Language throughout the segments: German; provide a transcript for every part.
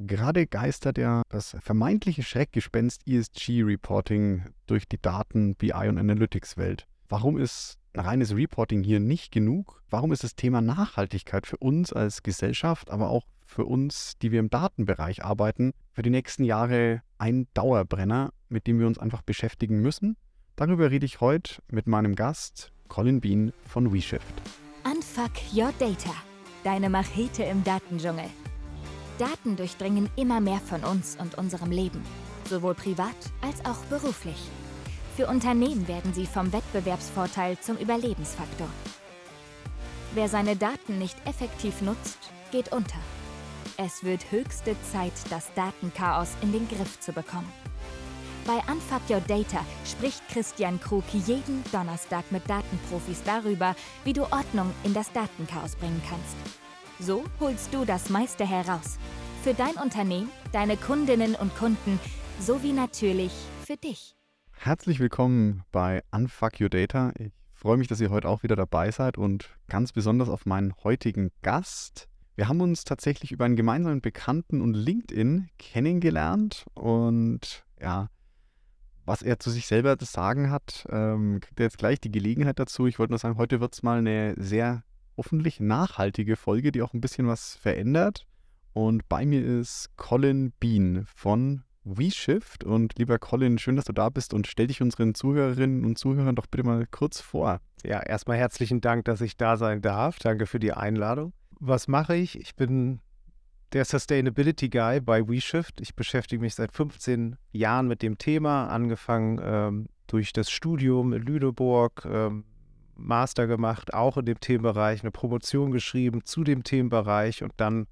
Gerade geistert ja das vermeintliche Schreckgespenst ESG-Reporting durch die Daten, BI und Analytics-Welt. Warum ist reines Reporting hier nicht genug? Warum ist das Thema Nachhaltigkeit für uns als Gesellschaft, aber auch für uns, die wir im Datenbereich arbeiten, für die nächsten Jahre ein Dauerbrenner, mit dem wir uns einfach beschäftigen müssen? Darüber rede ich heute mit meinem Gast, Colin Bean von WeShift. Unfuck Your Data, deine Machete im Datendschungel. Daten durchdringen immer mehr von uns und unserem Leben, sowohl privat als auch beruflich. Für Unternehmen werden sie vom Wettbewerbsvorteil zum Überlebensfaktor. Wer seine Daten nicht effektiv nutzt, geht unter. Es wird höchste Zeit, das Datenchaos in den Griff zu bekommen. Bei Unfuck Your Data spricht Christian Krug jeden Donnerstag mit Datenprofis darüber, wie du Ordnung in das Datenchaos bringen kannst. So holst du das meiste heraus. Für dein Unternehmen, deine Kundinnen und Kunden sowie natürlich für dich. Herzlich willkommen bei Unfuck Your Data. Ich freue mich, dass ihr heute auch wieder dabei seid und ganz besonders auf meinen heutigen Gast. Wir haben uns tatsächlich über einen gemeinsamen Bekannten und LinkedIn kennengelernt und ja, was er zu sich selber zu sagen hat, ähm, kriegt er jetzt gleich die Gelegenheit dazu. Ich wollte nur sagen, heute wird es mal eine sehr hoffentlich nachhaltige Folge, die auch ein bisschen was verändert. Und bei mir ist Colin Bean von WeShift. Und lieber Colin, schön, dass du da bist und stell dich unseren Zuhörerinnen und Zuhörern doch bitte mal kurz vor. Ja, erstmal herzlichen Dank, dass ich da sein darf. Danke für die Einladung. Was mache ich? Ich bin der Sustainability Guy bei WeShift. Ich beschäftige mich seit 15 Jahren mit dem Thema, angefangen ähm, durch das Studium in Lüneburg, ähm, Master gemacht, auch in dem Themenbereich, eine Promotion geschrieben zu dem Themenbereich und dann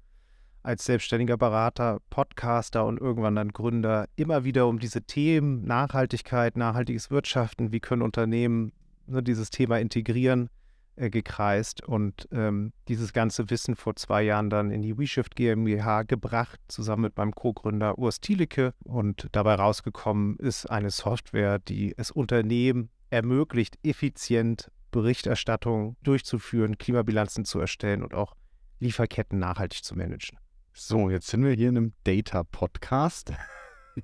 als selbstständiger Berater, Podcaster und irgendwann dann Gründer immer wieder um diese Themen Nachhaltigkeit, nachhaltiges Wirtschaften, wie können Unternehmen ne, dieses Thema integrieren, äh, gekreist und ähm, dieses ganze Wissen vor zwei Jahren dann in die WeShift GmbH gebracht, zusammen mit meinem Co-Gründer Urs Thielicke und dabei rausgekommen ist eine Software, die es Unternehmen ermöglicht, effizient Berichterstattung durchzuführen, Klimabilanzen zu erstellen und auch Lieferketten nachhaltig zu managen. So, jetzt sind wir hier in einem Data-Podcast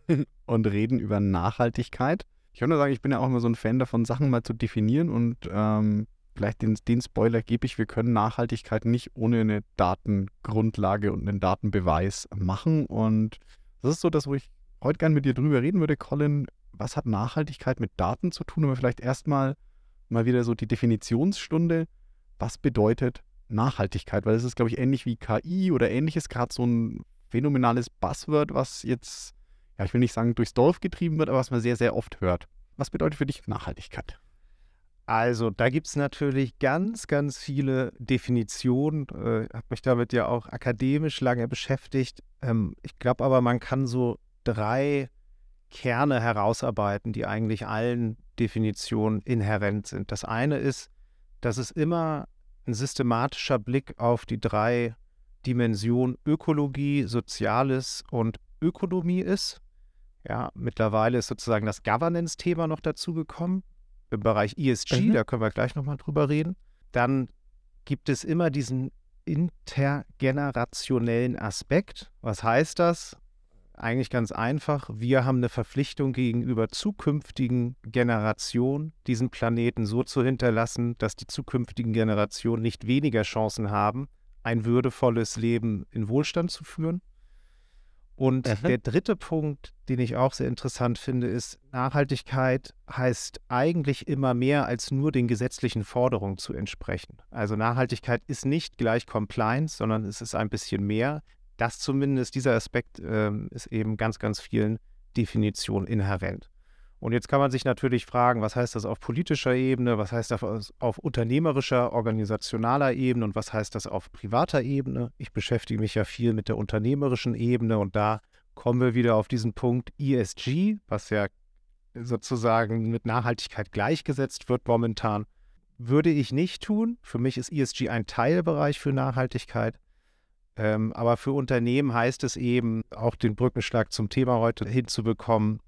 und reden über Nachhaltigkeit. Ich würde nur sagen, ich bin ja auch immer so ein Fan davon, Sachen mal zu definieren und ähm, vielleicht den, den Spoiler gebe ich, wir können Nachhaltigkeit nicht ohne eine Datengrundlage und einen Datenbeweis machen. Und das ist so das, wo ich heute gerne mit dir drüber reden würde, Colin. Was hat Nachhaltigkeit mit Daten zu tun? Aber vielleicht erstmal mal wieder so die Definitionsstunde. Was bedeutet Nachhaltigkeit? Weil es ist, glaube ich, ähnlich wie KI oder ähnliches, gerade so ein phänomenales Buzzword, was jetzt, ja, ich will nicht sagen durchs Dorf getrieben wird, aber was man sehr, sehr oft hört. Was bedeutet für dich Nachhaltigkeit? Also, da gibt es natürlich ganz, ganz viele Definitionen. Äh, habe mich damit ja auch akademisch lange beschäftigt. Ähm, ich glaube aber, man kann so drei Kerne herausarbeiten, die eigentlich allen Definitionen inhärent sind. Das eine ist, dass es immer ein systematischer Blick auf die drei Dimensionen Ökologie, Soziales und Ökonomie ist. Ja, mittlerweile ist sozusagen das Governance-Thema noch dazugekommen im Bereich ESG, mhm. da können wir gleich nochmal drüber reden. Dann gibt es immer diesen intergenerationellen Aspekt. Was heißt das? Eigentlich ganz einfach. Wir haben eine Verpflichtung gegenüber zukünftigen Generationen, diesen Planeten so zu hinterlassen, dass die zukünftigen Generationen nicht weniger Chancen haben, ein würdevolles Leben in Wohlstand zu führen. Und Aha. der dritte Punkt, den ich auch sehr interessant finde, ist, Nachhaltigkeit heißt eigentlich immer mehr als nur den gesetzlichen Forderungen zu entsprechen. Also Nachhaltigkeit ist nicht gleich Compliance, sondern es ist ein bisschen mehr das zumindest, dieser Aspekt ähm, ist eben ganz, ganz vielen Definitionen inhärent. Und jetzt kann man sich natürlich fragen, was heißt das auf politischer Ebene, was heißt das auf, auf unternehmerischer, organisationaler Ebene und was heißt das auf privater Ebene? Ich beschäftige mich ja viel mit der unternehmerischen Ebene und da kommen wir wieder auf diesen Punkt ESG, was ja sozusagen mit Nachhaltigkeit gleichgesetzt wird momentan. Würde ich nicht tun. Für mich ist ESG ein Teilbereich für Nachhaltigkeit. Ähm, aber für Unternehmen heißt es eben, auch den Brückenschlag zum Thema heute hinzubekommen,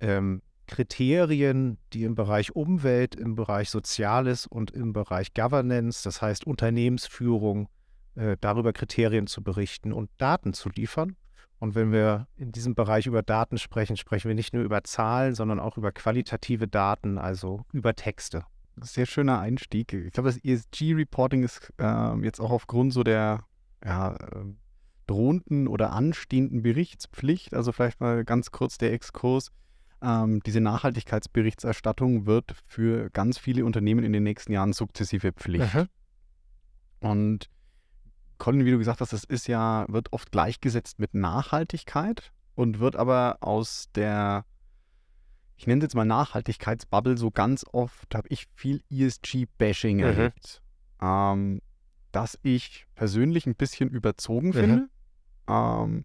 ähm, Kriterien, die im Bereich Umwelt, im Bereich Soziales und im Bereich Governance, das heißt Unternehmensführung, äh, darüber Kriterien zu berichten und Daten zu liefern. Und wenn wir in diesem Bereich über Daten sprechen, sprechen wir nicht nur über Zahlen, sondern auch über qualitative Daten, also über Texte. Sehr schöner Einstieg. Ich glaube, das ESG-Reporting ist äh, jetzt auch aufgrund so der ja, äh, drohenden oder anstehenden Berichtspflicht, also vielleicht mal ganz kurz der Exkurs. Ähm, diese Nachhaltigkeitsberichterstattung wird für ganz viele Unternehmen in den nächsten Jahren sukzessive Pflicht. Mhm. Und Colin, wie du gesagt hast, das ist ja, wird oft gleichgesetzt mit Nachhaltigkeit und wird aber aus der, ich nenne es jetzt mal Nachhaltigkeitsbubble, so ganz oft habe ich viel ESG-Bashing mhm. erlebt. Ähm, dass ich persönlich ein bisschen überzogen mhm. finde. Ähm,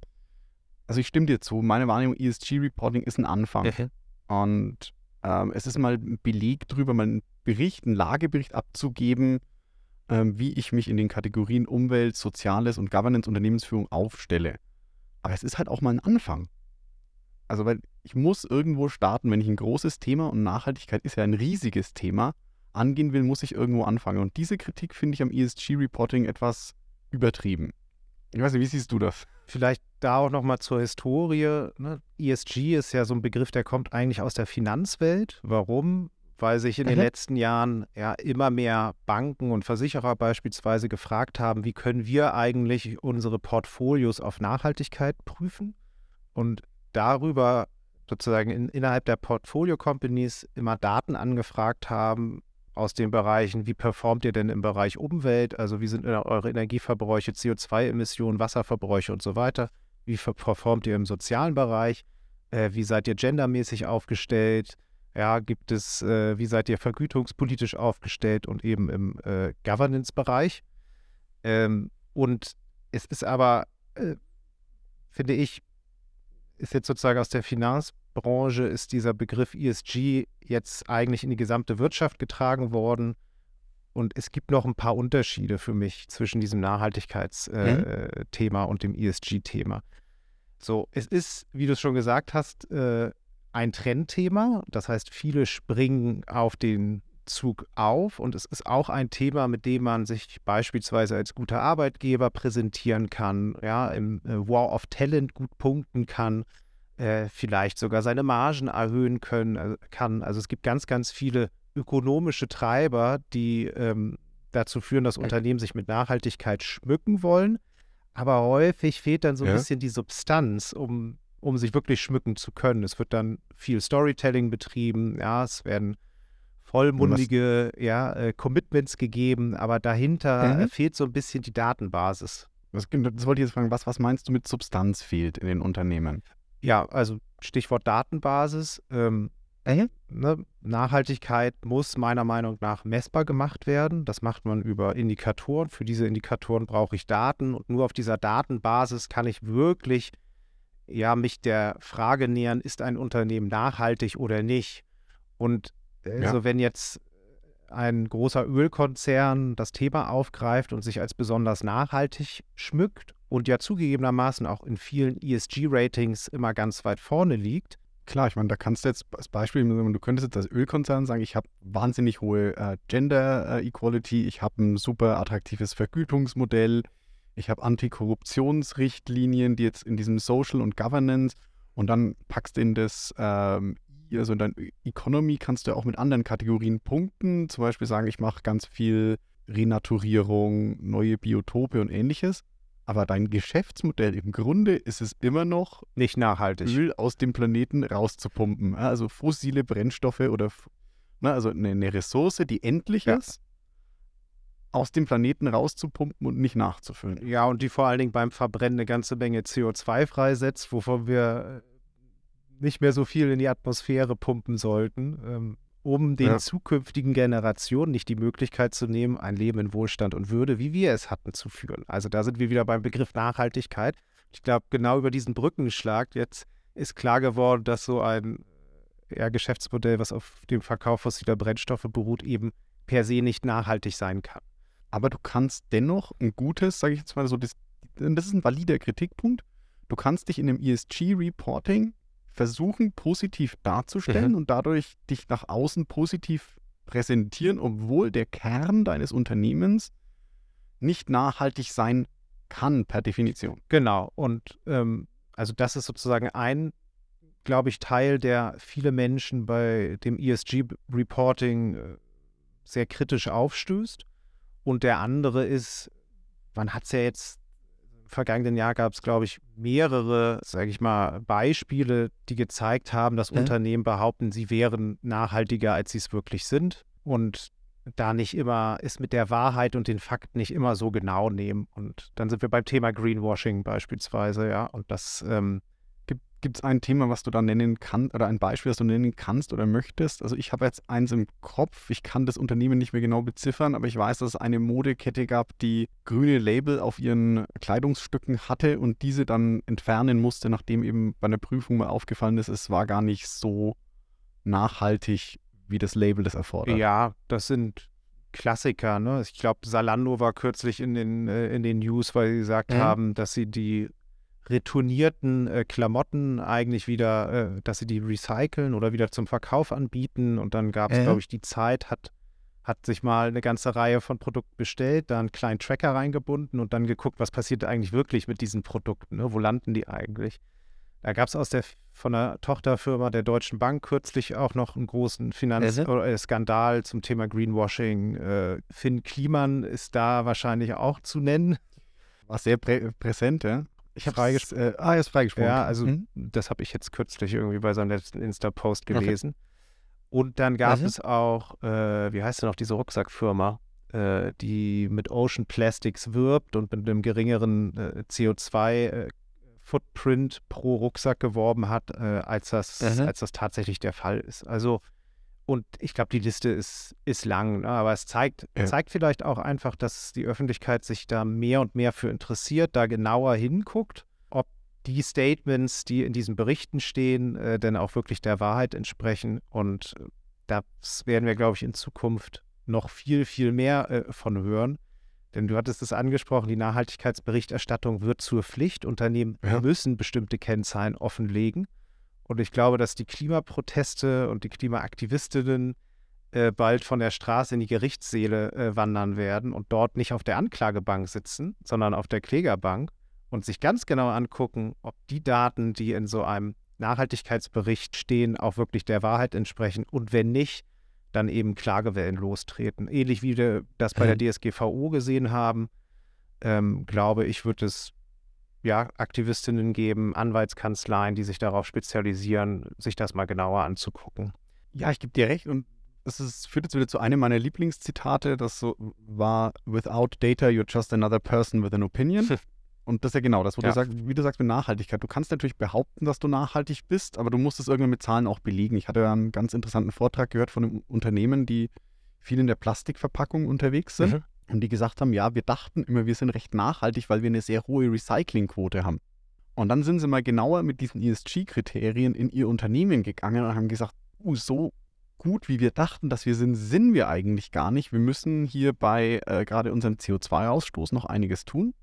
also ich stimme dir zu, meine Wahrnehmung, ESG-Reporting ist ein Anfang. Mhm. Und ähm, es ist mal ein Beleg drüber, mal einen Bericht, einen Lagebericht abzugeben, ähm, wie ich mich in den Kategorien Umwelt, Soziales und Governance, Unternehmensführung aufstelle. Aber es ist halt auch mal ein Anfang. Also, weil ich muss irgendwo starten, wenn ich ein großes Thema und Nachhaltigkeit ist ja ein riesiges Thema, angehen will, muss ich irgendwo anfangen. Und diese Kritik finde ich am ESG-Reporting etwas übertrieben. Ich weiß nicht, wie siehst du das? Vielleicht da auch nochmal zur Historie. Ne? ESG ist ja so ein Begriff, der kommt eigentlich aus der Finanzwelt. Warum? weil sich in mhm. den letzten Jahren ja immer mehr Banken und Versicherer beispielsweise gefragt haben, wie können wir eigentlich unsere Portfolios auf Nachhaltigkeit prüfen und darüber sozusagen in, innerhalb der Portfolio-Companies immer Daten angefragt haben aus den Bereichen, wie performt ihr denn im Bereich Umwelt, also wie sind eure Energieverbräuche, CO2-Emissionen, Wasserverbräuche und so weiter, wie performt ihr im sozialen Bereich, äh, wie seid ihr gendermäßig aufgestellt, ja, gibt es, äh, wie seid ihr vergütungspolitisch aufgestellt und eben im äh, Governance-Bereich? Ähm, und es ist aber, äh, finde ich, ist jetzt sozusagen aus der Finanzbranche, ist dieser Begriff ESG jetzt eigentlich in die gesamte Wirtschaft getragen worden. Und es gibt noch ein paar Unterschiede für mich zwischen diesem Nachhaltigkeitsthema mhm. und dem ESG-Thema. So, es ist, wie du es schon gesagt hast, äh, ein Trendthema. Das heißt, viele springen auf den Zug auf und es ist auch ein Thema, mit dem man sich beispielsweise als guter Arbeitgeber präsentieren kann, ja, im äh, War of Talent gut punkten kann, äh, vielleicht sogar seine Margen erhöhen können, äh, kann. Also es gibt ganz, ganz viele ökonomische Treiber, die ähm, dazu führen, dass Unternehmen sich mit Nachhaltigkeit schmücken wollen. Aber häufig fehlt dann so ein ja. bisschen die Substanz, um um sich wirklich schmücken zu können. Es wird dann viel Storytelling betrieben, ja, es werden vollmundige ja, äh, Commitments gegeben, aber dahinter mhm. fehlt so ein bisschen die Datenbasis. Das, das wollte ich jetzt fragen, was, was meinst du mit Substanz fehlt in den Unternehmen? Ja, also Stichwort Datenbasis. Ähm, äh? ne, Nachhaltigkeit muss meiner Meinung nach messbar gemacht werden. Das macht man über Indikatoren. Für diese Indikatoren brauche ich Daten und nur auf dieser Datenbasis kann ich wirklich ja, mich der Frage nähern, ist ein Unternehmen nachhaltig oder nicht? Und also ja. wenn jetzt ein großer Ölkonzern das Thema aufgreift und sich als besonders nachhaltig schmückt und ja zugegebenermaßen auch in vielen ESG-Ratings immer ganz weit vorne liegt. Klar, ich meine, da kannst du jetzt als Beispiel, du könntest jetzt als Ölkonzern sagen, ich habe wahnsinnig hohe äh, Gender äh, Equality, ich habe ein super attraktives Vergütungsmodell, ich habe Antikorruptionsrichtlinien, die jetzt in diesem Social und Governance und dann packst du in das, ähm, also in dein Economy kannst du auch mit anderen Kategorien punkten, zum Beispiel sagen, ich mache ganz viel Renaturierung, neue Biotope und ähnliches. Aber dein Geschäftsmodell im Grunde ist es immer noch nicht nachhaltig, Öl aus dem Planeten rauszupumpen. Also fossile Brennstoffe oder ne, also eine, eine Ressource, die endlich ja. ist, aus dem Planeten rauszupumpen und nicht nachzufüllen. Ja, und die vor allen Dingen beim Verbrennen eine ganze Menge CO2 freisetzt, wovon wir nicht mehr so viel in die Atmosphäre pumpen sollten, ähm, um den ja. zukünftigen Generationen nicht die Möglichkeit zu nehmen, ein Leben in Wohlstand und Würde, wie wir es hatten, zu führen. Also da sind wir wieder beim Begriff Nachhaltigkeit. Ich glaube, genau über diesen Brückenschlag jetzt ist klar geworden, dass so ein ja, Geschäftsmodell, was auf dem Verkauf fossiler Brennstoffe beruht, eben per se nicht nachhaltig sein kann aber du kannst dennoch ein gutes, sage ich jetzt mal so, das, das ist ein valider Kritikpunkt. Du kannst dich in dem ESG-Reporting versuchen, positiv darzustellen mhm. und dadurch dich nach außen positiv präsentieren, obwohl der Kern deines Unternehmens nicht nachhaltig sein kann per Definition. Genau. Und ähm, also das ist sozusagen ein, glaube ich, Teil, der viele Menschen bei dem ESG-Reporting äh, sehr kritisch aufstößt. Und der andere ist, man hat es ja jetzt vergangenen Jahr gab es, glaube ich, mehrere, sage ich mal, Beispiele, die gezeigt haben, dass ja. Unternehmen behaupten, sie wären nachhaltiger, als sie es wirklich sind. Und da nicht immer ist mit der Wahrheit und den Fakten nicht immer so genau nehmen. Und dann sind wir beim Thema Greenwashing beispielsweise, ja. Und das ähm, Gibt es ein Thema, was du da nennen kannst oder ein Beispiel, das du nennen kannst oder möchtest? Also ich habe jetzt eins im Kopf, ich kann das Unternehmen nicht mehr genau beziffern, aber ich weiß, dass es eine Modekette gab, die grüne Label auf ihren Kleidungsstücken hatte und diese dann entfernen musste, nachdem eben bei einer Prüfung mal aufgefallen ist, es war gar nicht so nachhaltig, wie das Label das erfordert. Ja, das sind Klassiker. Ne? Ich glaube, Salando war kürzlich in den, äh, in den News, weil sie gesagt mhm. haben, dass sie die retournierten äh, Klamotten eigentlich wieder, äh, dass sie die recyceln oder wieder zum Verkauf anbieten. Und dann gab es, äh. glaube ich, die Zeit, hat, hat sich mal eine ganze Reihe von Produkten bestellt, da einen kleinen Tracker reingebunden und dann geguckt, was passiert eigentlich wirklich mit diesen Produkten, ne? wo landen die eigentlich. Da gab es aus der von der Tochterfirma der Deutschen Bank kürzlich auch noch einen großen Finanzskandal äh, zum Thema Greenwashing. Äh, Finn Kliman ist da wahrscheinlich auch zu nennen. War sehr prä präsent, ja? Ich habe. Äh, ah, er ist freigesprochen. Ja, also mhm. das habe ich jetzt kürzlich irgendwie bei seinem letzten Insta-Post gelesen. Okay. Und dann gab es auch, äh, wie heißt denn noch diese Rucksackfirma, äh, die mit Ocean Plastics wirbt und mit einem geringeren äh, CO2-Footprint äh, pro Rucksack geworben hat, äh, als, das, als das tatsächlich der Fall ist. Also und ich glaube, die Liste ist, ist lang, ne? aber es zeigt, ja. zeigt vielleicht auch einfach, dass die Öffentlichkeit sich da mehr und mehr für interessiert, da genauer hinguckt, ob die Statements, die in diesen Berichten stehen, äh, denn auch wirklich der Wahrheit entsprechen. Und äh, das werden wir, glaube ich, in Zukunft noch viel, viel mehr äh, von hören. Denn du hattest es angesprochen, die Nachhaltigkeitsberichterstattung wird zur Pflicht. Unternehmen ja. müssen bestimmte Kennzahlen offenlegen. Und ich glaube, dass die Klimaproteste und die Klimaaktivistinnen äh, bald von der Straße in die Gerichtssäle äh, wandern werden und dort nicht auf der Anklagebank sitzen, sondern auf der Klägerbank und sich ganz genau angucken, ob die Daten, die in so einem Nachhaltigkeitsbericht stehen, auch wirklich der Wahrheit entsprechen. Und wenn nicht, dann eben Klagewellen lostreten. Ähnlich wie wir das bei der mhm. DSGVO gesehen haben, ähm, glaube ich, wird es ja, Aktivistinnen geben, Anwaltskanzleien, die sich darauf spezialisieren, sich das mal genauer anzugucken. Ja, ich gebe dir recht und ist, führt jetzt wieder zu einem meiner Lieblingszitate, das so war, without data, you're just another person with an opinion. und das ist ja genau das, wo ja. du sagst, wie du sagst mit Nachhaltigkeit. Du kannst natürlich behaupten, dass du nachhaltig bist, aber du musst es irgendwann mit Zahlen auch belegen. Ich hatte einen ganz interessanten Vortrag gehört von einem Unternehmen, die viel in der Plastikverpackung unterwegs sind. Mhm. Und die gesagt haben, ja, wir dachten immer, wir sind recht nachhaltig, weil wir eine sehr hohe Recyclingquote haben. Und dann sind sie mal genauer mit diesen ESG-Kriterien in ihr Unternehmen gegangen und haben gesagt, uh, so gut wie wir dachten, dass wir sind, sind wir eigentlich gar nicht. Wir müssen hier bei äh, gerade unserem CO2-Ausstoß noch einiges tun.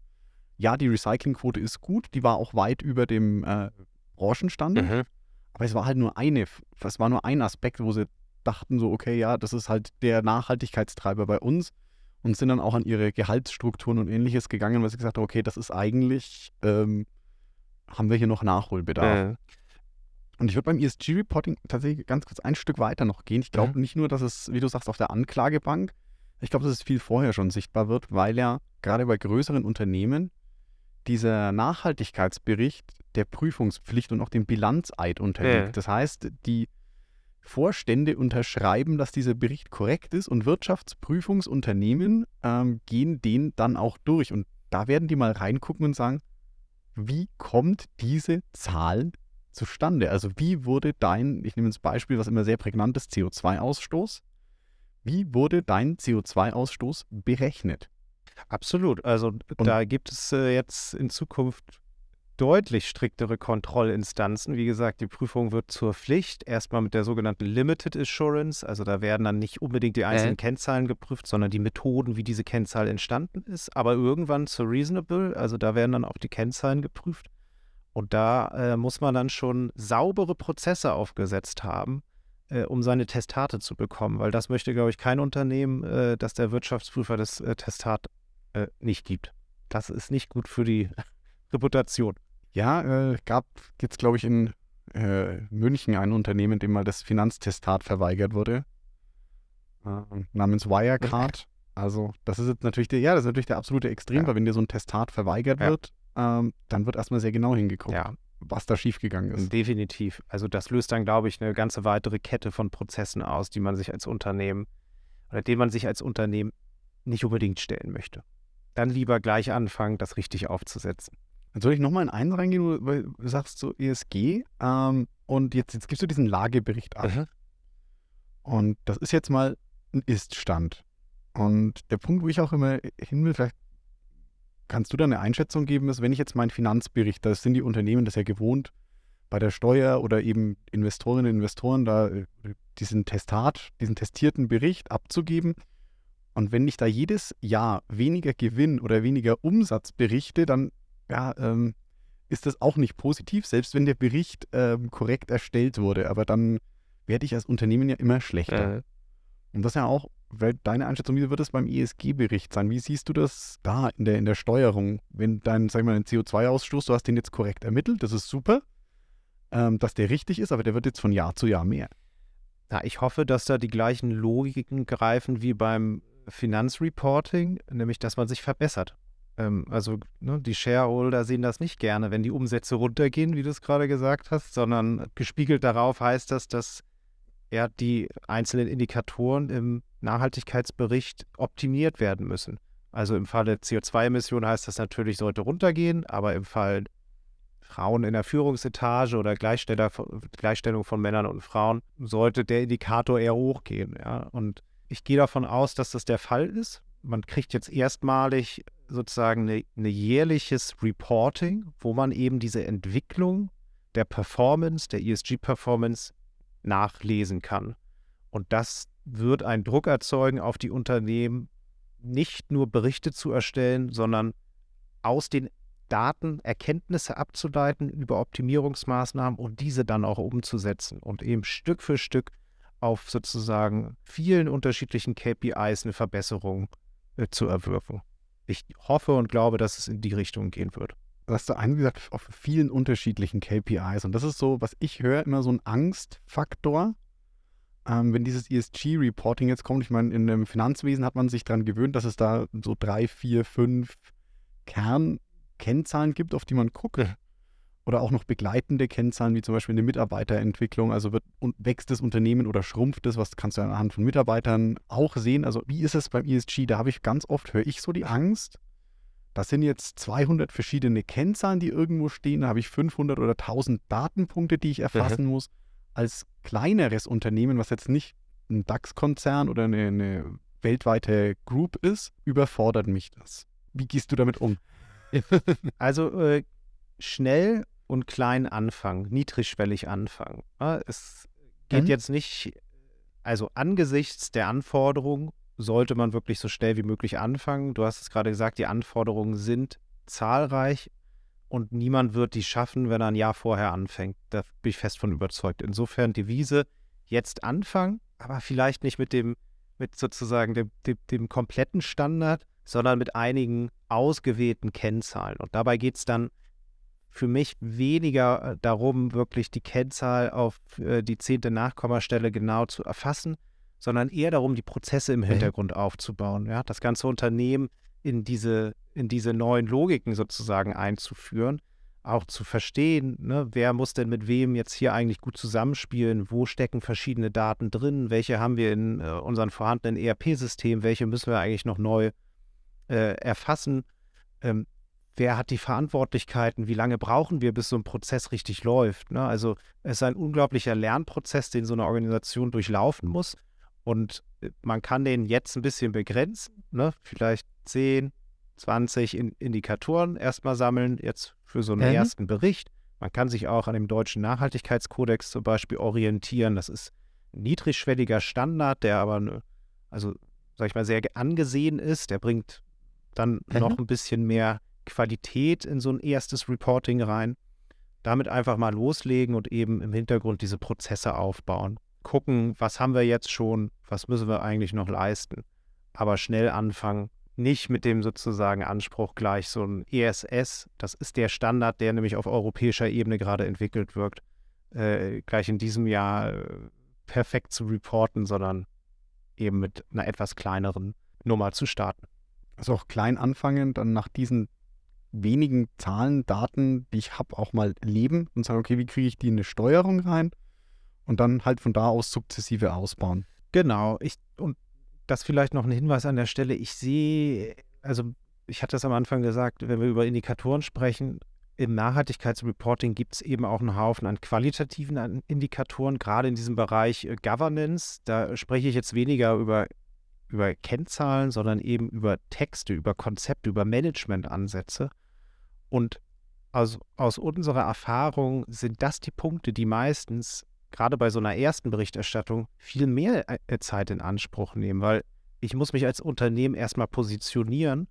Ja, die Recyclingquote ist gut, die war auch weit über dem äh, Branchenstandard. Mhm. Aber es war halt nur eine, es war nur ein Aspekt, wo sie dachten so, okay, ja, das ist halt der Nachhaltigkeitstreiber bei uns und sind dann auch an ihre Gehaltsstrukturen und ähnliches gegangen, weil sie gesagt haben, okay, das ist eigentlich, ähm, haben wir hier noch Nachholbedarf. Äh. Und ich würde beim ESG-Reporting tatsächlich ganz kurz ein Stück weiter noch gehen. Ich glaube nicht nur, dass es, wie du sagst, auf der Anklagebank, ich glaube, dass es viel vorher schon sichtbar wird, weil ja gerade bei größeren Unternehmen dieser Nachhaltigkeitsbericht der Prüfungspflicht und auch dem Bilanzeid unterliegt. Ja. Das heißt, die Vorstände unterschreiben, dass dieser Bericht korrekt ist und Wirtschaftsprüfungsunternehmen ähm, gehen den dann auch durch. Und da werden die mal reingucken und sagen, wie kommt diese Zahl zustande? Also wie wurde dein, ich nehme das Beispiel, was immer sehr prägnant ist, CO2-Ausstoß, wie wurde dein CO2-Ausstoß berechnet? Absolut. Also und da gibt es äh, jetzt in Zukunft deutlich striktere Kontrollinstanzen. Wie gesagt, die Prüfung wird zur Pflicht. Erstmal mit der sogenannten Limited Assurance. Also da werden dann nicht unbedingt die einzelnen äh. Kennzahlen geprüft, sondern die Methoden, wie diese Kennzahl entstanden ist. Aber irgendwann zur Reasonable. Also da werden dann auch die Kennzahlen geprüft. Und da äh, muss man dann schon saubere Prozesse aufgesetzt haben, äh, um seine Testate zu bekommen. Weil das möchte, glaube ich, kein Unternehmen, äh, dass der Wirtschaftsprüfer das äh, Testat nicht gibt. Das ist nicht gut für die Reputation. Ja, äh, gab jetzt, glaube ich, in äh, München ein Unternehmen, dem mal das Finanztestat verweigert wurde. Äh, namens Wirecard. Also, das ist jetzt natürlich der, ja, das ist natürlich der absolute Extrem, Ja. weil wenn dir so ein Testat verweigert Ja. wird, ähm, dann wird erstmal sehr genau hingeguckt, Ja, was da schiefgegangen ist. definitiv. Also das löst dann, glaube ich, eine ganze weitere Kette von Prozessen aus, die man sich als Unternehmen oder dem man sich als Unternehmen nicht unbedingt stellen möchte. Dann lieber gleich anfangen, das richtig aufzusetzen. Dann soll ich nochmal in eins reingehen, weil du sagst so ESG ähm, und jetzt, jetzt gibst du diesen Lagebericht ab. Und das ist jetzt mal ein Ist-Stand. Und der Punkt, wo ich auch immer hin will, vielleicht kannst du da eine Einschätzung geben, ist, wenn ich jetzt meinen Finanzbericht, da sind die Unternehmen das ja gewohnt, bei der Steuer oder eben Investorinnen und Investoren da äh, diesen Testat, diesen testierten Bericht abzugeben. Und wenn ich da jedes Jahr weniger Gewinn oder weniger Umsatz berichte, dann ja, ähm, ist das auch nicht positiv, selbst wenn der Bericht ähm, korrekt erstellt wurde. Aber dann werde ich als Unternehmen ja immer schlechter. Äh, Und das ja auch, weil deine Einschätzung, wie wird es beim ESG-Bericht sein? Wie siehst du das da in der, in der Steuerung? Wenn dein, sag ich mal, dein CO2-Ausstoß, du hast den jetzt korrekt ermittelt, das ist super, ähm, dass der richtig ist, aber der wird jetzt von Jahr zu Jahr mehr. Ja, ich hoffe, dass da die gleichen Logiken greifen wie beim Finanzreporting, nämlich dass man sich verbessert. Ähm, also ne, die Shareholder sehen das nicht gerne, wenn die Umsätze runtergehen, wie du es gerade gesagt hast, sondern gespiegelt darauf heißt das, dass ja, die einzelnen Indikatoren im Nachhaltigkeitsbericht optimiert werden müssen. Also im Falle CO2-Emissionen heißt das natürlich, sollte runtergehen, aber im Fall Frauen in der Führungsetage oder Gleichstellung von Männern und Frauen sollte der Indikator eher hochgehen. Ja? Und ich gehe davon aus, dass das der Fall ist. Man kriegt jetzt erstmalig sozusagen eine jährliches Reporting, wo man eben diese Entwicklung der Performance, der ESG-Performance nachlesen kann. Und das wird einen Druck erzeugen auf die Unternehmen, nicht nur Berichte zu erstellen, sondern aus den Daten Erkenntnisse abzuleiten über Optimierungsmaßnahmen und diese dann auch umzusetzen und eben Stück für Stück auf sozusagen vielen unterschiedlichen KPIs eine Verbesserung äh, zu erwirken. Ich hoffe und glaube, dass es in die Richtung gehen wird. Du hast da einen gesagt, auf vielen unterschiedlichen KPIs. Und das ist so, was ich höre, immer so ein Angstfaktor. Ähm, wenn dieses ESG-Reporting jetzt kommt, ich meine, in dem Finanzwesen hat man sich daran gewöhnt, dass es da so drei, vier, fünf Kernkennzahlen gibt, auf die man guckt. Oder auch noch begleitende Kennzahlen, wie zum Beispiel eine Mitarbeiterentwicklung. Also wird und wächst das Unternehmen oder schrumpft es, was kannst du anhand von Mitarbeitern auch sehen. Also wie ist es beim ESG? Da habe ich ganz oft, höre ich so die Angst, das sind jetzt 200 verschiedene Kennzahlen, die irgendwo stehen. Da habe ich 500 oder 1000 Datenpunkte, die ich erfassen muss. Als kleineres Unternehmen, was jetzt nicht ein DAX-Konzern oder eine, eine weltweite Group ist, überfordert mich das. Wie gehst du damit um? Also äh, schnell und klein anfangen, niedrigschwellig anfangen. Ja, es geht Mhm. jetzt nicht, also angesichts der Anforderungen sollte man wirklich so schnell wie möglich anfangen. Du hast es gerade gesagt, die Anforderungen sind zahlreich und niemand wird die schaffen, wenn er ein Jahr vorher anfängt. Da bin ich fest von überzeugt. Insofern Devise jetzt anfangen, aber vielleicht nicht mit dem, mit sozusagen dem, dem, dem kompletten Standard, sondern mit einigen ausgewählten Kennzahlen. Und dabei geht es dann für mich weniger äh, darum, wirklich die Kennzahl auf äh, die zehnte Nachkommastelle genau zu erfassen, sondern eher darum, die Prozesse im Hintergrund aufzubauen. Ja? Das ganze Unternehmen in diese, in diese neuen Logiken sozusagen einzuführen, auch zu verstehen, ne, wer muss denn mit wem jetzt hier eigentlich gut zusammenspielen, wo stecken verschiedene Daten drin, welche haben wir in äh, unseren vorhandenen ERP-Systemen, welche müssen wir eigentlich noch neu äh, erfassen, ähm, wer hat die Verantwortlichkeiten, wie lange brauchen wir, bis so ein Prozess richtig läuft. Ne? Also es ist ein unglaublicher Lernprozess, den so eine Organisation durchlaufen muss. Und äh, man kann den jetzt ein bisschen begrenzen, ne? vielleicht 10, 20 in Indikatoren erstmal sammeln, jetzt für so einen Mhm. ersten Bericht. Man kann sich auch an dem deutschen Nachhaltigkeitskodex zum Beispiel orientieren. Das ist ein niedrigschwelliger Standard, der aber, ne, also sag ich mal, sehr ge- angesehen ist. Der bringt dann noch ein bisschen mehr Qualität in so ein erstes Reporting rein. Damit einfach mal loslegen und eben im Hintergrund diese Prozesse aufbauen. Gucken, was haben wir jetzt schon, was müssen wir eigentlich noch leisten. Aber schnell anfangen, nicht mit dem sozusagen Anspruch gleich so ein ESS, das ist der Standard, der nämlich auf europäischer Ebene gerade entwickelt wird, äh, gleich in diesem Jahr äh, perfekt zu reporten, sondern eben mit einer etwas kleineren Nummer zu starten. Also auch klein anfangen, dann nach diesen wenigen Zahlen, Daten, die ich habe, auch mal leben und sagen, okay, wie kriege ich die in eine Steuerung rein und dann halt von da aus sukzessive ausbauen. Genau, ich und das vielleicht noch ein Hinweis an der Stelle. Ich sehe, also ich hatte es am Anfang gesagt, wenn wir über Indikatoren sprechen, im Nachhaltigkeitsreporting gibt es eben auch einen Haufen an qualitativen Indikatoren, gerade in diesem Bereich äh, Governance. Da spreche ich jetzt weniger über, über Kennzahlen, sondern eben über Texte, über Konzepte, über Managementansätze. Und aus, aus unserer Erfahrung sind das die Punkte, die meistens gerade bei so einer ersten Berichterstattung viel mehr äh, äh, Zeit in Anspruch nehmen, weil ich muss mich als Unternehmen erstmal positionieren.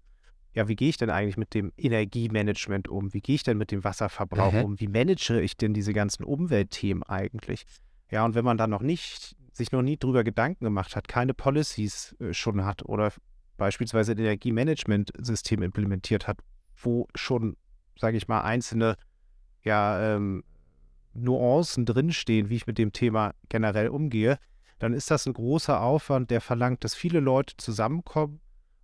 Ja, wie gehe ich denn eigentlich mit dem Energiemanagement um? Wie gehe ich denn mit dem Wasserverbrauch mhm. um? Wie manage ich denn diese ganzen Umweltthemen eigentlich? Ja, und wenn man dann noch nicht, sich noch nie drüber Gedanken gemacht hat, keine Policies äh, schon hat oder beispielsweise ein Energiemanagementsystem implementiert hat, wo schon, sage ich mal, einzelne ja, ähm, Nuancen drinstehen, wie ich mit dem Thema generell umgehe, dann ist das ein großer Aufwand, der verlangt, dass viele Leute zusammenkommen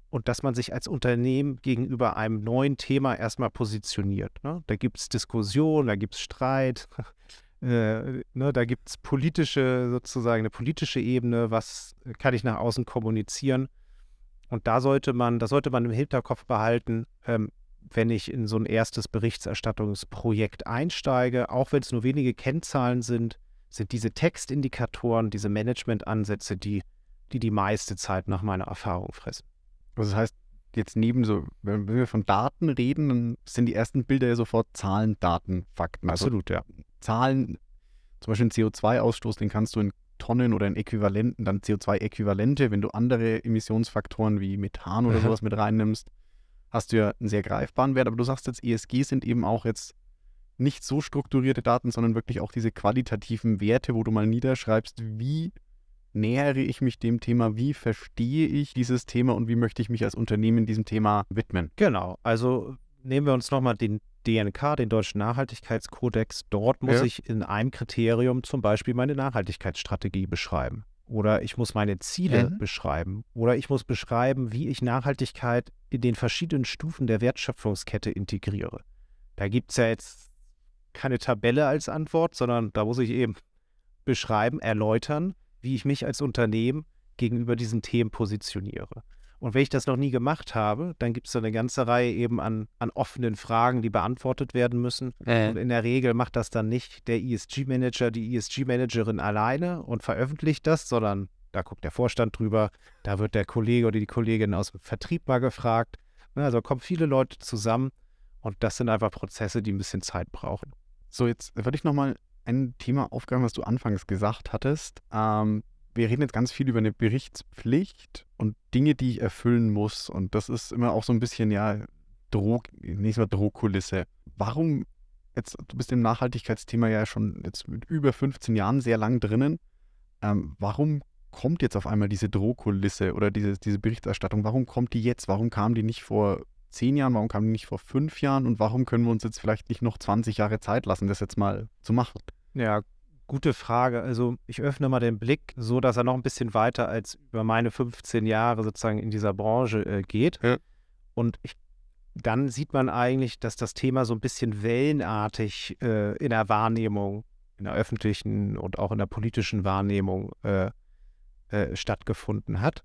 und dass man sich als Unternehmen gegenüber einem neuen Thema erstmal positioniert. Ne? Da gibt es Diskussion, da gibt es Streit, äh, ne? da gibt es politische, sozusagen eine politische Ebene, was kann ich nach außen kommunizieren. Und da sollte man, da sollte man im Hinterkopf behalten, ähm, wenn ich in so ein erstes Berichterstattungsprojekt einsteige, auch wenn es nur wenige Kennzahlen sind, sind diese Textindikatoren, diese Managementansätze, die, die die meiste Zeit nach meiner Erfahrung fressen. Also das heißt, jetzt neben so, wenn wir von Daten reden, dann sind die ersten Bilder ja sofort Zahlen, Daten, Fakten. Also Absolut, ja. Zahlen, zum Beispiel einen CO2-Ausstoß, den kannst du in Tonnen oder in Äquivalenten, dann CO2-Äquivalente, wenn du andere Emissionsfaktoren wie Methan oder sowas mit reinnimmst, hast du ja einen sehr greifbaren Wert, aber du sagst jetzt, ESG sind eben auch jetzt nicht so strukturierte Daten, sondern wirklich auch diese qualitativen Werte, wo du mal niederschreibst, wie nähere ich mich dem Thema, wie verstehe ich dieses Thema und wie möchte ich mich als Unternehmen diesem Thema widmen. Genau, also nehmen wir uns nochmal den DNK, den Deutschen Nachhaltigkeitskodex. Dort muss ja. ich in einem Kriterium zum Beispiel meine Nachhaltigkeitsstrategie beschreiben. Oder ich muss meine Ziele mhm. beschreiben. Oder ich muss beschreiben, wie ich Nachhaltigkeit in den verschiedenen Stufen der Wertschöpfungskette integriere. Da gibt es ja jetzt keine Tabelle als Antwort, sondern da muss ich eben beschreiben, erläutern, wie ich mich als Unternehmen gegenüber diesen Themen positioniere. Und wenn ich das noch nie gemacht habe, dann gibt es da eine ganze Reihe eben an, an offenen Fragen, die beantwortet werden müssen. Äh. Und in der Regel macht das dann nicht der ESG-Manager, die ESG-Managerin alleine und veröffentlicht das, sondern da guckt der Vorstand drüber, da wird der Kollege oder die Kollegin aus dem Vertrieb mal gefragt. Ne, also kommen viele Leute zusammen und das sind einfach Prozesse, die ein bisschen Zeit brauchen. So, jetzt würde ich nochmal ein Thema aufgreifen, was du anfangs gesagt hattest. Ähm, wir reden jetzt ganz viel über eine Berichtspflicht und Dinge, die ich erfüllen muss. Und das ist immer auch so ein bisschen, ja, Droh, nicht mal Drohkulisse. Warum, jetzt, du bist im Nachhaltigkeitsthema ja schon jetzt mit über 15 Jahren sehr lang drinnen. Ähm, warum kommt jetzt auf einmal diese Drohkulisse oder diese, diese Berichterstattung? Warum kommt die jetzt? Warum kam die nicht vor zehn Jahren? Warum kam die nicht vor fünf Jahren? Und warum können wir uns jetzt vielleicht nicht noch 20 Jahre Zeit lassen, das jetzt mal zu machen? Ja, Gute Frage. Also ich öffne mal den Blick, so dass er noch ein bisschen weiter als über meine 15 Jahre sozusagen in dieser Branche äh, geht. Ja. Und ich, dann sieht man eigentlich, dass das Thema so ein bisschen wellenartig äh, in der Wahrnehmung, in der öffentlichen und auch in der politischen Wahrnehmung äh, äh stattgefunden hat.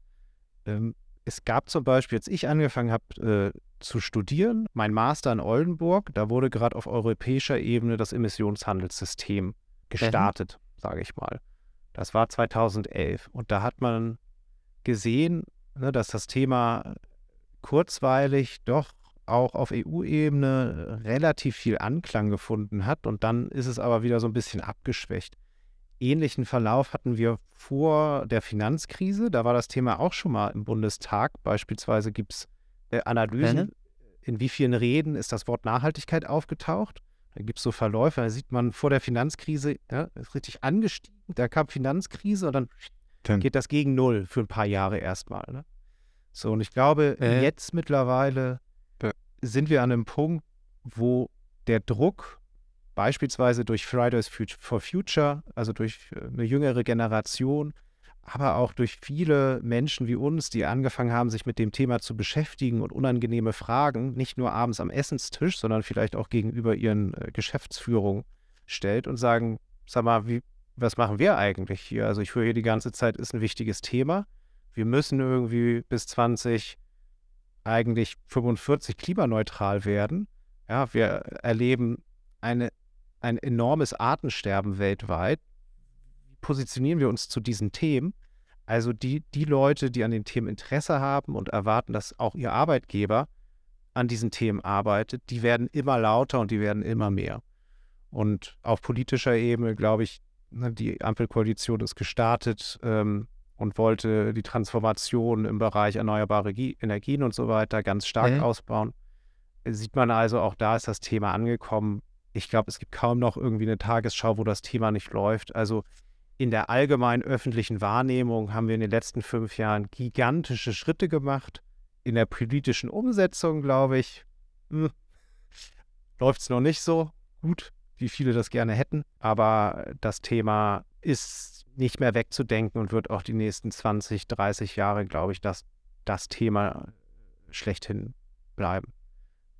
Ähm, es gab zum Beispiel, als ich angefangen habe äh, zu studieren, mein Master in Oldenburg, da wurde gerade auf europäischer Ebene das Emissionshandelssystem gestartet, mhm. sage ich mal. Das war 2011 und da hat man gesehen, ne, dass das Thema kurzweilig doch auch auf EU-Ebene relativ viel Anklang gefunden hat und dann ist es aber wieder so ein bisschen abgeschwächt. Ähnlichen Verlauf hatten wir vor der Finanzkrise. Da war das Thema auch schon mal im Bundestag. Beispielsweise gibt es äh, Analysen, in wie vielen Reden ist das Wort Nachhaltigkeit aufgetaucht. Da gibt es so Verläufe, da sieht man vor der Finanzkrise, ja, ist richtig angestiegen, da kam Finanzkrise und dann, dann, geht das gegen Null für ein paar Jahre erstmal. Ne? So, und ich glaube, Äh. jetzt mittlerweile Ja. sind wir an einem Punkt, wo der Druck beispielsweise durch Fridays for Future, also durch äh, eine jüngere Generation, aber auch durch viele Menschen wie uns, die angefangen haben, sich mit dem Thema zu beschäftigen und unangenehme Fragen nicht nur abends am Essenstisch, sondern vielleicht auch gegenüber ihren äh, Geschäftsführungen stellt und sagen, sag mal, wie, was machen wir eigentlich hier? Also ich höre hier die ganze Zeit, ist ein wichtiges Thema. Wir müssen irgendwie bis 20 eigentlich 45 klimaneutral werden. Ja, wir erleben eine, ein enormes Artensterben weltweit. Positionieren wir uns zu diesen Themen? Also die, die Leute, die an den Themen Interesse haben und erwarten, dass auch ihr Arbeitgeber an diesen Themen arbeitet, die werden immer lauter und die werden immer mehr. Und auf politischer Ebene, glaube ich, ne, die Ampelkoalition ist gestartet ähm, und wollte die Transformation im Bereich erneuerbare Gie- Energien und so weiter ganz stark Mhm. ausbauen. Sieht man also, auch da ist das Thema angekommen. Ich glaube, es gibt kaum noch irgendwie eine Tagesschau, wo das Thema nicht läuft. Also in der allgemeinen öffentlichen Wahrnehmung haben wir in den letzten fünf Jahren gigantische Schritte gemacht. In der politischen Umsetzung, glaube ich, läuft es noch nicht so gut, wie viele das gerne hätten. Aber das Thema ist nicht mehr wegzudenken und wird auch die nächsten 20, 30 Jahre, glaube ich, das, das Thema schlechthin bleiben.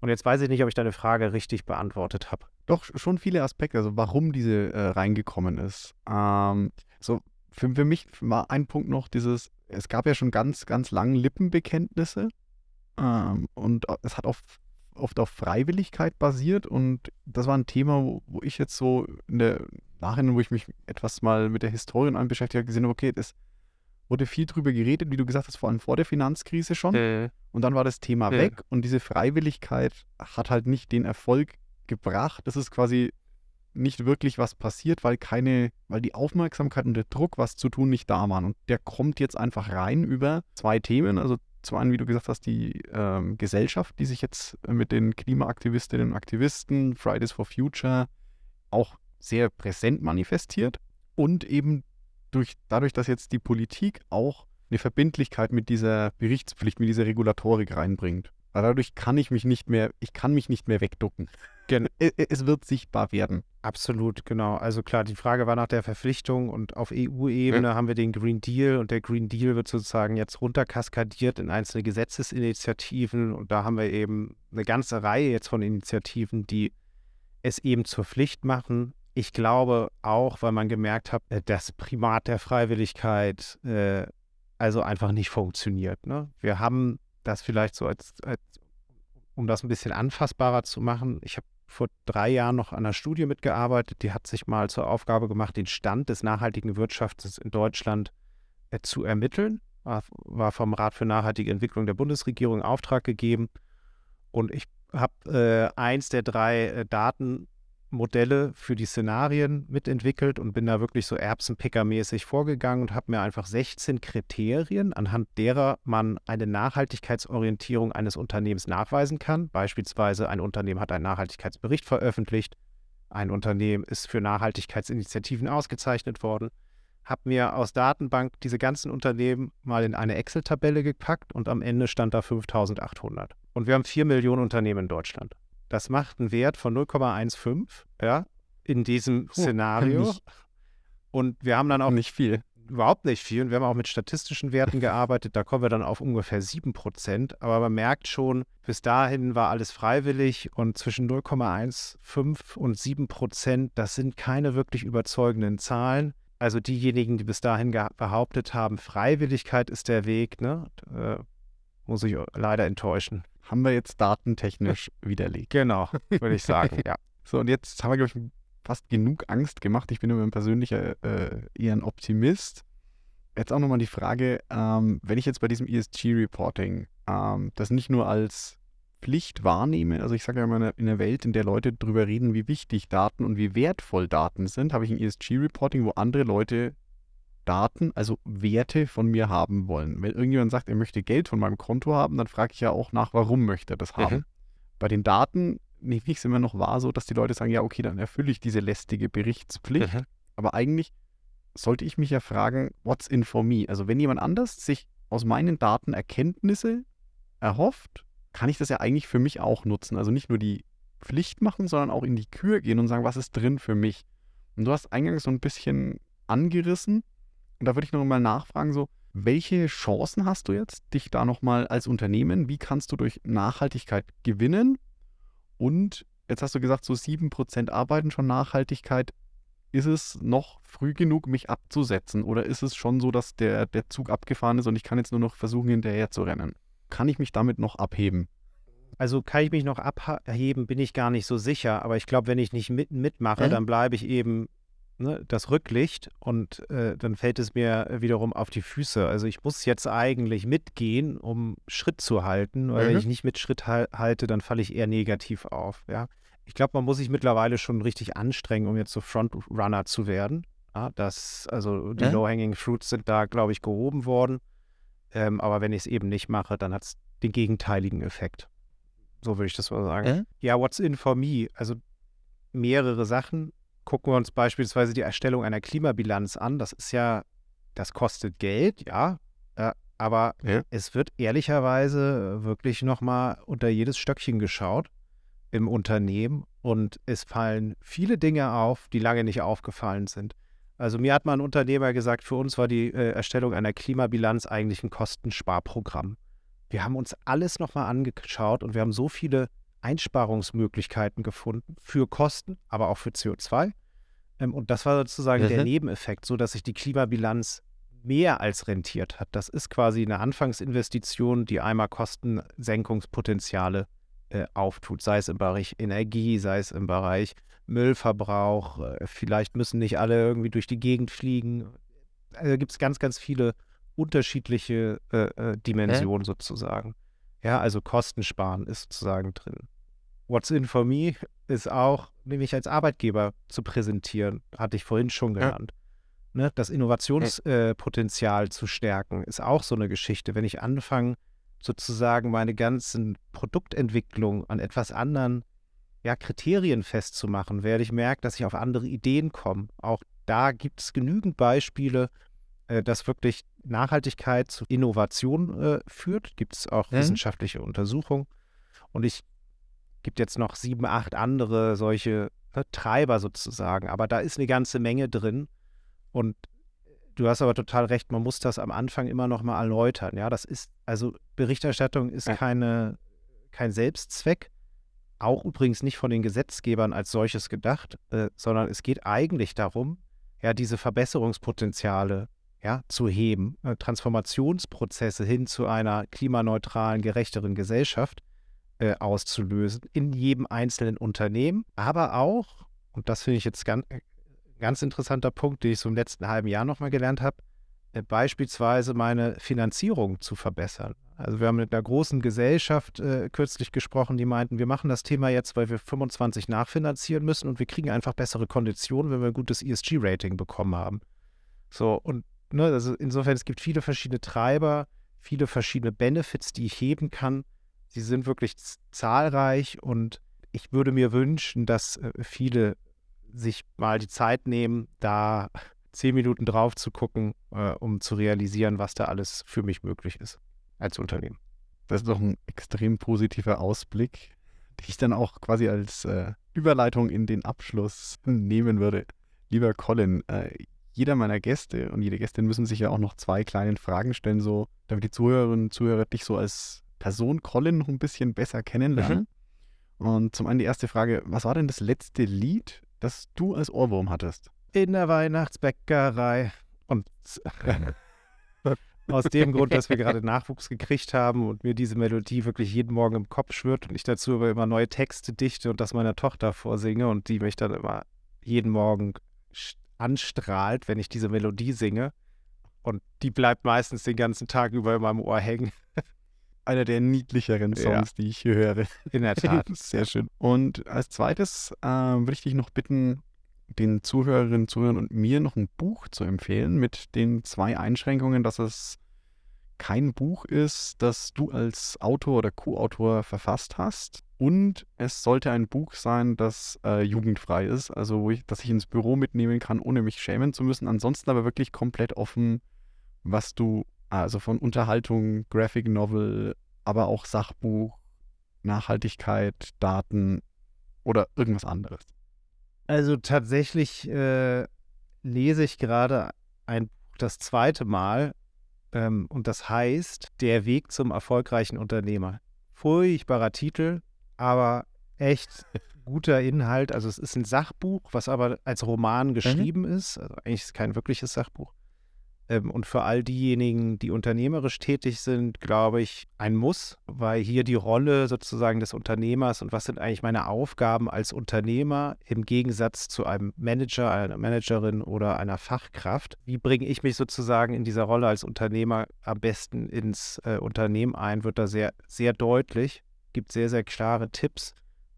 Und jetzt weiß ich nicht, ob ich deine Frage richtig beantwortet habe. Doch schon viele Aspekte, also warum diese äh, reingekommen ist. Ähm, so für, für mich war ein Punkt noch dieses, es gab ja schon ganz, ganz lange Lippenbekenntnisse ähm, und äh, es hat auf, oft auf Freiwilligkeit basiert und das war ein Thema, wo, wo ich jetzt so in der Nachhinein, wo ich mich etwas mal mit der Historie allem beschäftigt habe, gesehen habe, okay, es wurde viel drüber geredet, wie du gesagt hast, vor allem vor der Finanzkrise schon. Und dann war das Thema Ja. weg und diese Freiwilligkeit hat halt nicht den Erfolg gebracht. Das ist quasi nicht wirklich was passiert, weil keine, weil die Aufmerksamkeit und der Druck, was zu tun, nicht da waren. Und der kommt jetzt einfach rein über zwei Themen. Also zum einen, wie du gesagt hast, die ähm, Gesellschaft, die sich jetzt mit den Klimaaktivistinnen und Aktivisten, Fridays for Future, auch sehr präsent manifestiert. Und eben durch, dadurch, dass jetzt die Politik auch eine Verbindlichkeit mit dieser Berichtspflicht, mit dieser Regulatorik reinbringt. Weil dadurch kann ich mich nicht mehr, ich kann mich nicht mehr wegducken. Gen- Es, wird sichtbar werden. Absolut, genau. Also klar, die Frage war nach der Verpflichtung und auf EU-Ebene haben wir den Green Deal und der Green Deal wird sozusagen jetzt runterkaskadiert in einzelne Gesetzesinitiativen und da haben wir eben eine ganze Reihe jetzt von Initiativen, die es eben zur Pflicht machen. Ich glaube auch, weil man gemerkt hat, äh, das Primat der Freiwilligkeit äh, also einfach nicht funktioniert. Ne? Wir haben das vielleicht so als, als um das ein bisschen anfassbarer zu machen. Ich habe vor drei Jahren noch an einer Studie mitgearbeitet, die hat sich mal zur Aufgabe gemacht, den Stand des nachhaltigen Wirtschafts in Deutschland äh, zu ermitteln. War, war vom Rat für nachhaltige Entwicklung der Bundesregierung in Auftrag gegeben. Und ich habe äh, eins der drei äh, Datenmodelle für die Szenarien mitentwickelt und bin da wirklich so Erbsenpicker-mäßig vorgegangen und habe mir einfach 16 Kriterien, anhand derer man eine Nachhaltigkeitsorientierung eines Unternehmens nachweisen kann. Beispielsweise ein Unternehmen hat einen Nachhaltigkeitsbericht veröffentlicht, ein Unternehmen ist für Nachhaltigkeitsinitiativen ausgezeichnet worden, habe mir aus Datenbank diese ganzen Unternehmen mal in eine Excel-Tabelle gepackt und am Ende stand da 5800. Und wir haben 4 Millionen Unternehmen in Deutschland. Das macht einen Wert von 0,15 ja, in diesem Szenario. nicht. Und wir haben dann auch nicht viel. überhaupt nicht viel. Und wir haben auch mit statistischen Werten gearbeitet. Da kommen wir dann auf ungefähr 7 Prozent. Aber man merkt schon, bis dahin war alles freiwillig und zwischen 0,15 und 7 Prozent, das sind keine wirklich überzeugenden Zahlen. Also diejenigen, die bis dahin behauptet haben, Freiwilligkeit ist der Weg, ne, äh, muss ich leider enttäuschen. Haben wir jetzt datentechnisch widerlegt. Genau, würde ich sagen, ja. So, und jetzt haben wir, glaube ich, fast genug Angst gemacht. Ich bin immer ein persönlicher äh, eher ein Optimist. Jetzt auch nochmal die Frage, ähm, wenn ich jetzt bei diesem ESG-Reporting ähm, das nicht nur als Pflicht wahrnehme, also ich sage ja immer, in einer- in einer Welt, in der Leute darüber reden, wie wichtig Daten und wie wertvoll Daten sind, habe ich ein ESG-Reporting, wo andere Leute Daten, also Werte von mir haben wollen. Wenn irgendjemand sagt, er möchte Geld von meinem Konto haben, dann frage ich ja auch nach, warum möchte er das haben. Mhm. Bei den Daten nehme ich es immer noch wahr, so dass die Leute sagen, ja, okay, dann erfülle ich diese lästige Berichtspflicht. Mhm. Aber eigentlich sollte ich mich ja fragen, what's in for me? Also wenn jemand anders sich aus meinen Daten Erkenntnisse erhofft, kann ich das ja eigentlich für mich auch nutzen. Also nicht nur die Pflicht machen, sondern auch in die Kür gehen und sagen, was ist drin für mich. Und du hast eingangs so ein bisschen angerissen. Und da würde ich noch mal nachfragen, so, welche Chancen hast du jetzt, dich da nochmal als Unternehmen, wie kannst du durch Nachhaltigkeit gewinnen? Und jetzt hast du gesagt, so 7% arbeiten schon Nachhaltigkeit. Ist es noch früh genug, mich abzusetzen? Oder ist es schon so, dass der, der Zug abgefahren ist und ich kann jetzt nur noch versuchen, hinterher zu rennen? Kann ich mich damit noch abheben? Also kann ich mich noch abheben, bin ich gar nicht so sicher. Aber ich glaube, wenn ich nicht mit, mitmache, äh? dann bleibe ich eben ne, das Rücklicht und äh, dann fällt es mir wiederum auf die Füße. Also ich muss jetzt eigentlich mitgehen, um Schritt zu halten, weil mhm. wenn ich nicht mit Schritt halte, dann falle ich eher negativ auf. Ja? Ich glaube, man muss sich mittlerweile schon richtig anstrengen, um jetzt so Frontrunner zu werden. Ja, das, also die äh? Low-Hanging Fruits sind da, glaube ich, gehoben worden. Ähm, aber wenn ich es eben nicht mache, dann hat es den gegenteiligen Effekt. So würde ich das mal sagen. Äh? Ja, what's in for me? Also mehrere Sachen gucken wir uns beispielsweise die Erstellung einer Klimabilanz an. Das ist ja, das kostet Geld, ja, äh, aber ja. es wird ehrlicherweise wirklich nochmal unter jedes Stöckchen geschaut im Unternehmen und es fallen viele Dinge auf, die lange nicht aufgefallen sind. Also mir hat mal ein Unternehmer gesagt, für uns war die äh, Erstellung einer Klimabilanz eigentlich ein Kostensparprogramm. Wir haben uns alles nochmal angeschaut und wir haben so viele Einsparungsmöglichkeiten gefunden für Kosten, aber auch für CO2. Ähm, und das war sozusagen mhm. der Nebeneffekt, so dass sich die Klimabilanz mehr als rentiert hat. Das ist quasi eine Anfangsinvestition, die einmal Kostensenkungspotenziale äh, auftut, sei es im Bereich Energie, sei es im Bereich Müllverbrauch. Äh, vielleicht müssen nicht alle irgendwie durch die Gegend fliegen. Also gibt es ganz, ganz viele unterschiedliche äh, äh Dimensionen äh? sozusagen. Ja, also Kostensparen ist sozusagen drin. What's in for me ist auch, nämlich als Arbeitgeber zu präsentieren, hatte ich vorhin schon genannt. Ja. Ne, das Innovationspotenzial äh, zu stärken, ist auch so eine Geschichte. Wenn ich anfange, sozusagen meine ganzen Produktentwicklung an etwas anderen ja, Kriterien festzumachen, werde ich merken, dass ich auf andere Ideen komme. Auch da gibt es genügend Beispiele, äh, dass wirklich Nachhaltigkeit zu Innovation äh, führt. Gibt es auch mhm. wissenschaftliche Untersuchungen. Und ich gibt jetzt noch sieben, acht andere solche ne, Treiber sozusagen. Aber da ist eine ganze Menge drin. Und du hast aber total recht, man muss das am Anfang immer noch mal erläutern. Ja, das ist, also Berichterstattung ist ja. keine, kein Selbstzweck. Auch übrigens nicht von den Gesetzgebern als solches gedacht, äh, sondern es geht eigentlich darum, ja, diese Verbesserungspotenziale ja, zu heben, äh, Transformationsprozesse hin zu einer klimaneutralen, gerechteren Gesellschaft äh, auszulösen in jedem einzelnen Unternehmen, aber auch, und das finde ich jetzt ganz, äh, ganz interessanter Punkt, den ich so im letzten halben Jahr nochmal gelernt habe, äh, beispielsweise meine Finanzierung zu verbessern. Also wir haben mit einer großen Gesellschaft äh, kürzlich gesprochen, die meinten, wir machen das Thema jetzt, weil wir 25 nachfinanzieren müssen und wir kriegen einfach bessere Konditionen, wenn wir ein gutes ESG-Rating bekommen haben. So, und ne, also insofern, es gibt viele verschiedene Treiber, viele verschiedene Benefits, die ich heben kann. Sie sind wirklich zahlreich und ich würde mir wünschen, dass äh, viele sich mal die Zeit nehmen, da zehn Minuten drauf zu gucken, äh, um zu realisieren, was da alles für mich möglich ist als Unternehmen. Das ist doch ein extrem positiver Ausblick, den ich dann auch quasi als äh, Überleitung in den Abschluss nehmen würde. Lieber Colin, äh, jeder meiner Gäste und jede Gästin müssen sich ja auch noch zwei kleine Fragen stellen, so damit die Zuhörerinnen und Zuhörer dich so als Person Colin noch ein bisschen besser kennenlernen. Mhm. Und zum einen die erste Frage, was war denn das letzte Lied, das du als Ohrwurm hattest? In der Weihnachtsbäckerei. Und aus dem Grund, dass wir gerade Nachwuchs gekriegt haben und mir diese Melodie wirklich jeden Morgen im Kopf schwirrt und ich dazu aber immer neue Texte dichte und das meiner Tochter vorsinge und die mich dann immer jeden Morgen anstrahlt, wenn ich diese Melodie singe. Und die bleibt meistens den ganzen Tag über in meinem Ohr hängen. Einer der niedlicheren Songs, ja. die ich hier höre. In der Tat. Sehr schön. Und als zweites äh, würde ich dich noch bitten, den Zuhörerinnen, Zuhörern und mir noch ein Buch zu empfehlen mit den zwei Einschränkungen, dass es kein Buch ist, das du als Autor oder Co-Autor verfasst hast. Und es sollte ein Buch sein, das äh, jugendfrei ist, also wo ich, das ich ins Büro mitnehmen kann, ohne mich schämen zu müssen. Ansonsten aber wirklich komplett offen, was du Also von Unterhaltung, Graphic Novel, aber auch Sachbuch, Nachhaltigkeit, Daten oder irgendwas anderes. Also tatsächlich äh, lese ich gerade ein Buch das zweite Mal ähm, und das heißt Der Weg zum erfolgreichen Unternehmer. Furchtbarer Titel, aber echt guter Inhalt. Also es ist ein Sachbuch, was aber als Roman Mhm. geschrieben ist. Also eigentlich ist es kein wirkliches Sachbuch. Ähm, und für all diejenigen, die unternehmerisch tätig sind, glaube ich, ein Muss, weil hier die Rolle sozusagen des Unternehmers und was sind eigentlich meine Aufgaben als Unternehmer im Gegensatz zu einem Manager, einer Managerin oder einer Fachkraft. Wie bringe ich mich sozusagen in dieser Rolle als Unternehmer am besten ins äh, Unternehmen ein, wird da sehr, sehr deutlich, gibt sehr, sehr klare Tipps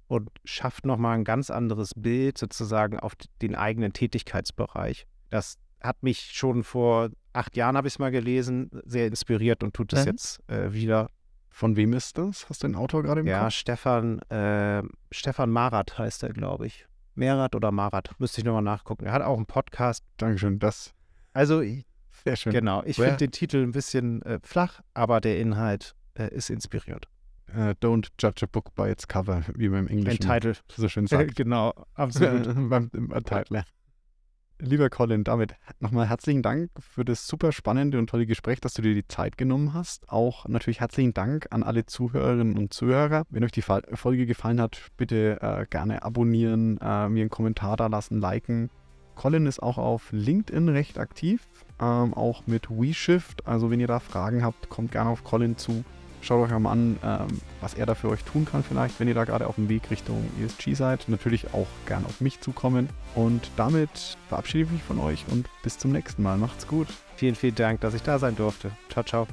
und schafft nochmal ein ganz anderes Bild sozusagen auf den eigenen Tätigkeitsbereich. Das hat mich schon vor acht Jahren, habe ich es mal gelesen, sehr inspiriert und tut es Mhm. jetzt äh, wieder. Von wem ist das? Hast du den Autor gerade im Ja, Kopf? Stefan, äh, Stefan Marat heißt er, glaube ich. Merat oder Marat, müsste ich nochmal nachgucken. Er hat auch einen Podcast. Dankeschön, das Also, sehr schön. genau, ich finde den Titel ein bisschen äh, flach, aber der Inhalt äh, ist inspirierend. Äh, don't judge a book by its cover, wie man im Englischen Entitled. so schön sagt. genau, absolut. beim im Titel. Lieber Colin, damit nochmal herzlichen Dank für das super spannende und tolle Gespräch, dass du dir die Zeit genommen hast. Auch natürlich herzlichen Dank an alle Zuhörerinnen und Zuhörer. Wenn euch die Folge gefallen hat, bitte äh, gerne abonnieren, äh, mir einen Kommentar da lassen, liken. Colin ist auch auf LinkedIn recht aktiv, ähm, auch mit WeShift. Also wenn ihr da Fragen habt, kommt gerne auf Colin zu. Schaut euch auch mal an, ähm, was er da für euch tun kann vielleicht, wenn ihr da gerade auf dem Weg Richtung ESG seid. Natürlich auch gerne auf mich zukommen. Und damit verabschiede ich mich von euch und bis zum nächsten Mal. Macht's gut. Vielen, vielen Dank, dass ich da sein durfte. Ciao, ciao.